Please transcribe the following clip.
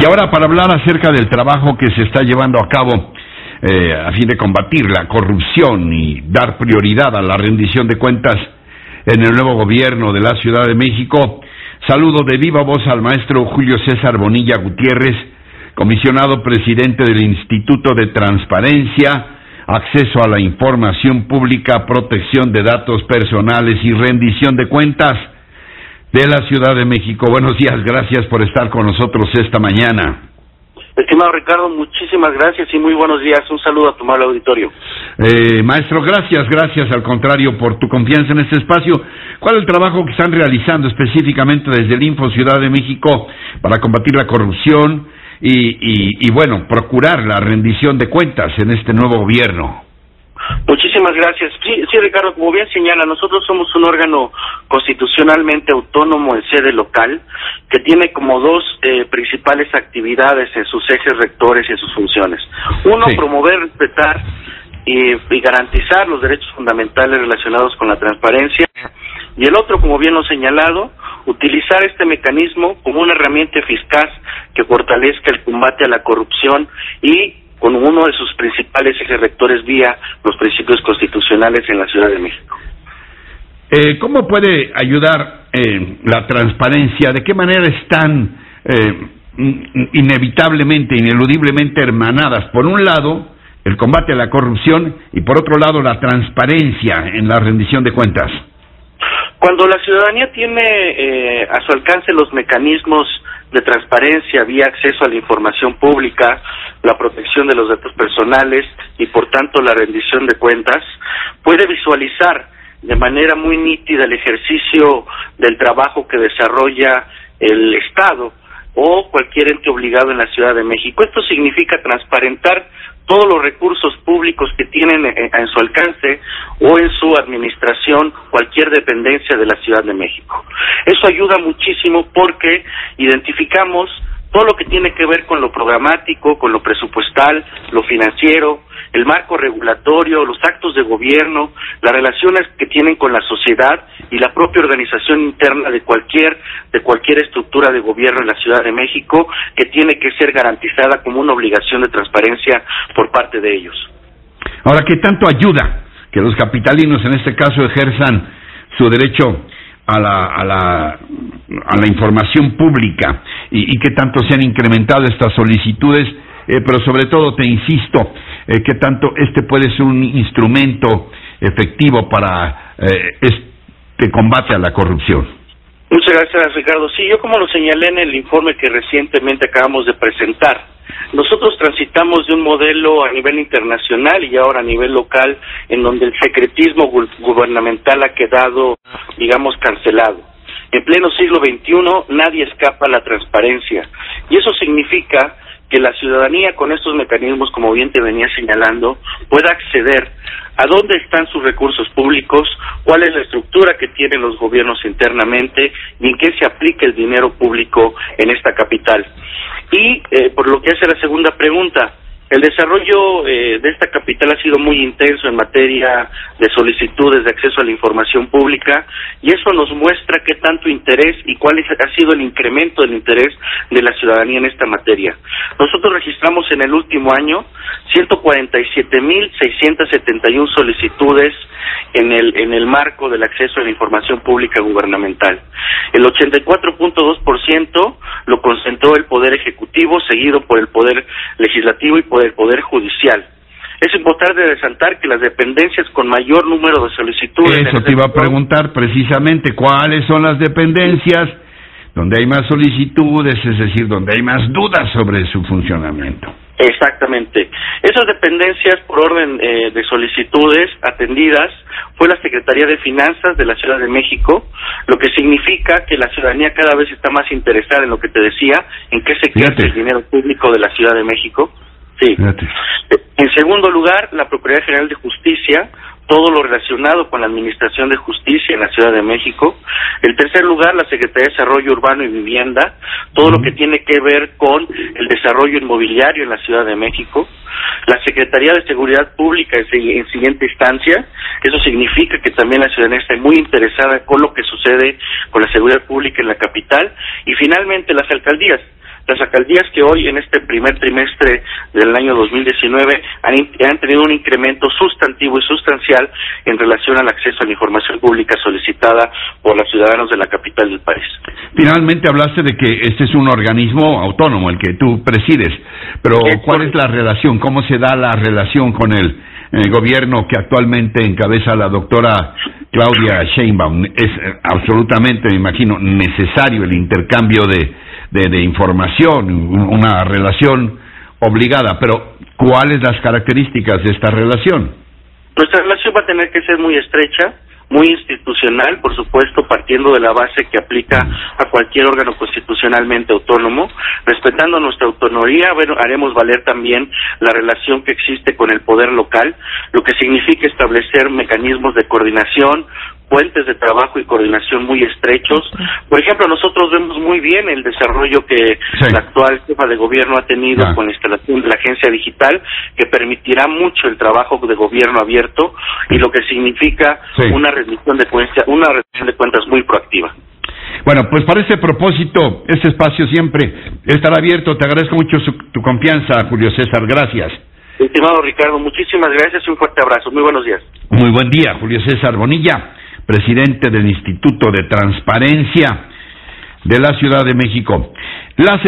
Y ahora para hablar acerca del trabajo que se está llevando a cabo eh, a fin de combatir la corrupción y dar prioridad a la rendición de cuentas en el nuevo gobierno de la Ciudad de México, saludo de viva voz al maestro Julio César Bonilla Gutiérrez, comisionado presidente del Instituto de Transparencia, Acceso a la Información Pública, Protección de Datos Personales y Rendición de Cuentas de la Ciudad de México. Buenos días, gracias por estar con nosotros esta mañana. Estimado Ricardo, muchísimas gracias y muy buenos días. Un saludo a tu mal auditorio. Eh, maestro, gracias, gracias al contrario por tu confianza en este espacio. ¿Cuál es el trabajo que están realizando específicamente desde el Info Ciudad de México para combatir la corrupción y, y bueno, procurar la rendición de cuentas en este nuevo gobierno? Muchísimas gracias. Sí, sí, Ricardo, como bien señala, nosotros somos un órgano constitucionalmente autónomo en sede local que tiene como dos eh, principales actividades en sus ejes rectores y en sus funciones. Uno, promover, respetar y, garantizar los derechos fundamentales relacionados con la transparencia. Y el otro, como bien lo señalado, utilizar este mecanismo como una herramienta eficaz que fortalezca el combate a la corrupción y con uno de sus principales ejes rectores vía los principios constitucionales en la Ciudad de México. Eh, ¿Cómo puede ayudar eh, la transparencia? ¿De qué manera están eh, inevitablemente, ineludiblemente hermanadas? Por un lado, el combate a la corrupción y por otro lado, la transparencia en la rendición de cuentas. Cuando la ciudadanía tiene a su alcance los mecanismos de transparencia vía acceso a la información pública, la protección de los datos personales y por tanto la rendición de cuentas, puede visualizar de manera muy nítida el ejercicio del trabajo que desarrolla el Estado o cualquier ente obligado en la Ciudad de México. Esto significa transparentar todos los recursos públicos que tienen en, su alcance o en su administración cualquier dependencia de la Ciudad de México. Eso ayuda muchísimo porque identificamos todo lo que tiene que ver con lo programático, con lo presupuestal, lo financiero, el marco regulatorio, los actos de gobierno, las relaciones que tienen con la sociedad y la propia organización interna de cualquier de cualquier estructura de gobierno en la Ciudad de México que tiene que ser garantizada como una obligación de transparencia por parte de ellos. Ahora, ¿qué tanto ayuda que los capitalinos en este caso ejerzan su derecho a la, a la, a la información pública y, y qué tanto se han incrementado estas solicitudes, eh, pero sobre todo te insisto, eh, qué tanto este puede ser un instrumento efectivo para eh, este combate a la corrupción. Muchas gracias, Ricardo. Sí, yo como lo señalé en el informe que recientemente acabamos de presentar, nosotros transitamos de un modelo a nivel internacional y ahora a nivel local en donde el secretismo gubernamental ha quedado, digamos, cancelado. En pleno siglo XXI nadie escapa a la transparencia y eso significa que la ciudadanía con estos mecanismos, como bien te venía señalando, pueda acceder a dónde están sus recursos públicos, cuál es la estructura que tienen los gobiernos internamente y en qué se aplica el dinero público en esta capital. Y eh, por lo que hace la segunda pregunta, el desarrollo eh, de esta capital ha sido muy intenso en materia de solicitudes de acceso a la información pública y eso nos muestra qué tanto interés y cuál ha sido el incremento del interés de la ciudadanía en esta materia. Nosotros registramos en el último año 147.671 solicitudes en el, en el marco del acceso a la información pública gubernamental. El 84.2% lo concentró el Poder Ejecutivo, seguido por el Poder Legislativo y por del Poder Judicial. Es importante resaltar que las dependencias con mayor número de solicitudes... Eso te iba a preguntar precisamente, ¿cuáles son las dependencias donde hay más solicitudes, es decir, donde hay más dudas sobre su funcionamiento? Exactamente. Esas dependencias por orden eh, de solicitudes atendidas fue la Secretaría de Finanzas de la Ciudad de México, lo que significa que la ciudadanía cada vez está más interesada en lo que te decía, en qué se queda el dinero público de la Ciudad de México. Sí. En segundo lugar, la Procuraduría General de Justicia, todo lo relacionado con la Administración de Justicia en la Ciudad de México. En tercer lugar, la Secretaría de Desarrollo Urbano y Vivienda, todo lo que tiene que ver con el desarrollo inmobiliario en la Ciudad de México. La Secretaría de Seguridad Pública en, siguiente instancia, eso significa que también la ciudadanía está muy interesada con lo que sucede con la seguridad pública en la capital. Y finalmente, las alcaldías las alcaldías que hoy en este primer trimestre del año 2019 han, han tenido un incremento sustantivo y sustancial en relación al acceso a la información pública solicitada por los ciudadanos de la capital del país. Finalmente hablaste de que este es un organismo autónomo, el que tú presides, pero ¿cuál es la relación? ¿Cómo se da la relación con el, el gobierno que actualmente encabeza la doctora Claudia Sheinbaum? Es eh, absolutamente, me imagino, necesario el intercambio de, de, de información, una relación obligada, pero ¿cuáles las características de esta relación? Nuestra relación va a tener que ser muy estrecha, muy institucional, por supuesto, partiendo de la base que aplica a cualquier órgano constitucionalmente autónomo, respetando nuestra autonomía, bueno, haremos valer también la relación que existe con el poder local, lo que significa establecer mecanismos de coordinación, puentes de trabajo y coordinación muy estrechos. Por ejemplo, nosotros vemos muy bien el desarrollo que Sí. la actual jefa de gobierno ha tenido con la instalación de la agencia digital, que permitirá mucho el trabajo de gobierno abierto y lo que significa Sí. una rendición de cuentas, una rendición de cuentas muy proactiva. Bueno, pues para ese propósito, este espacio siempre estará abierto. Te agradezco mucho su- tu confianza, Julio César. Gracias. Estimado Ricardo, muchísimas gracias y un fuerte abrazo. Muy buenos días. Muy buen día, Julio César Bonilla, presidente del Instituto de Transparencia de la Ciudad de México. La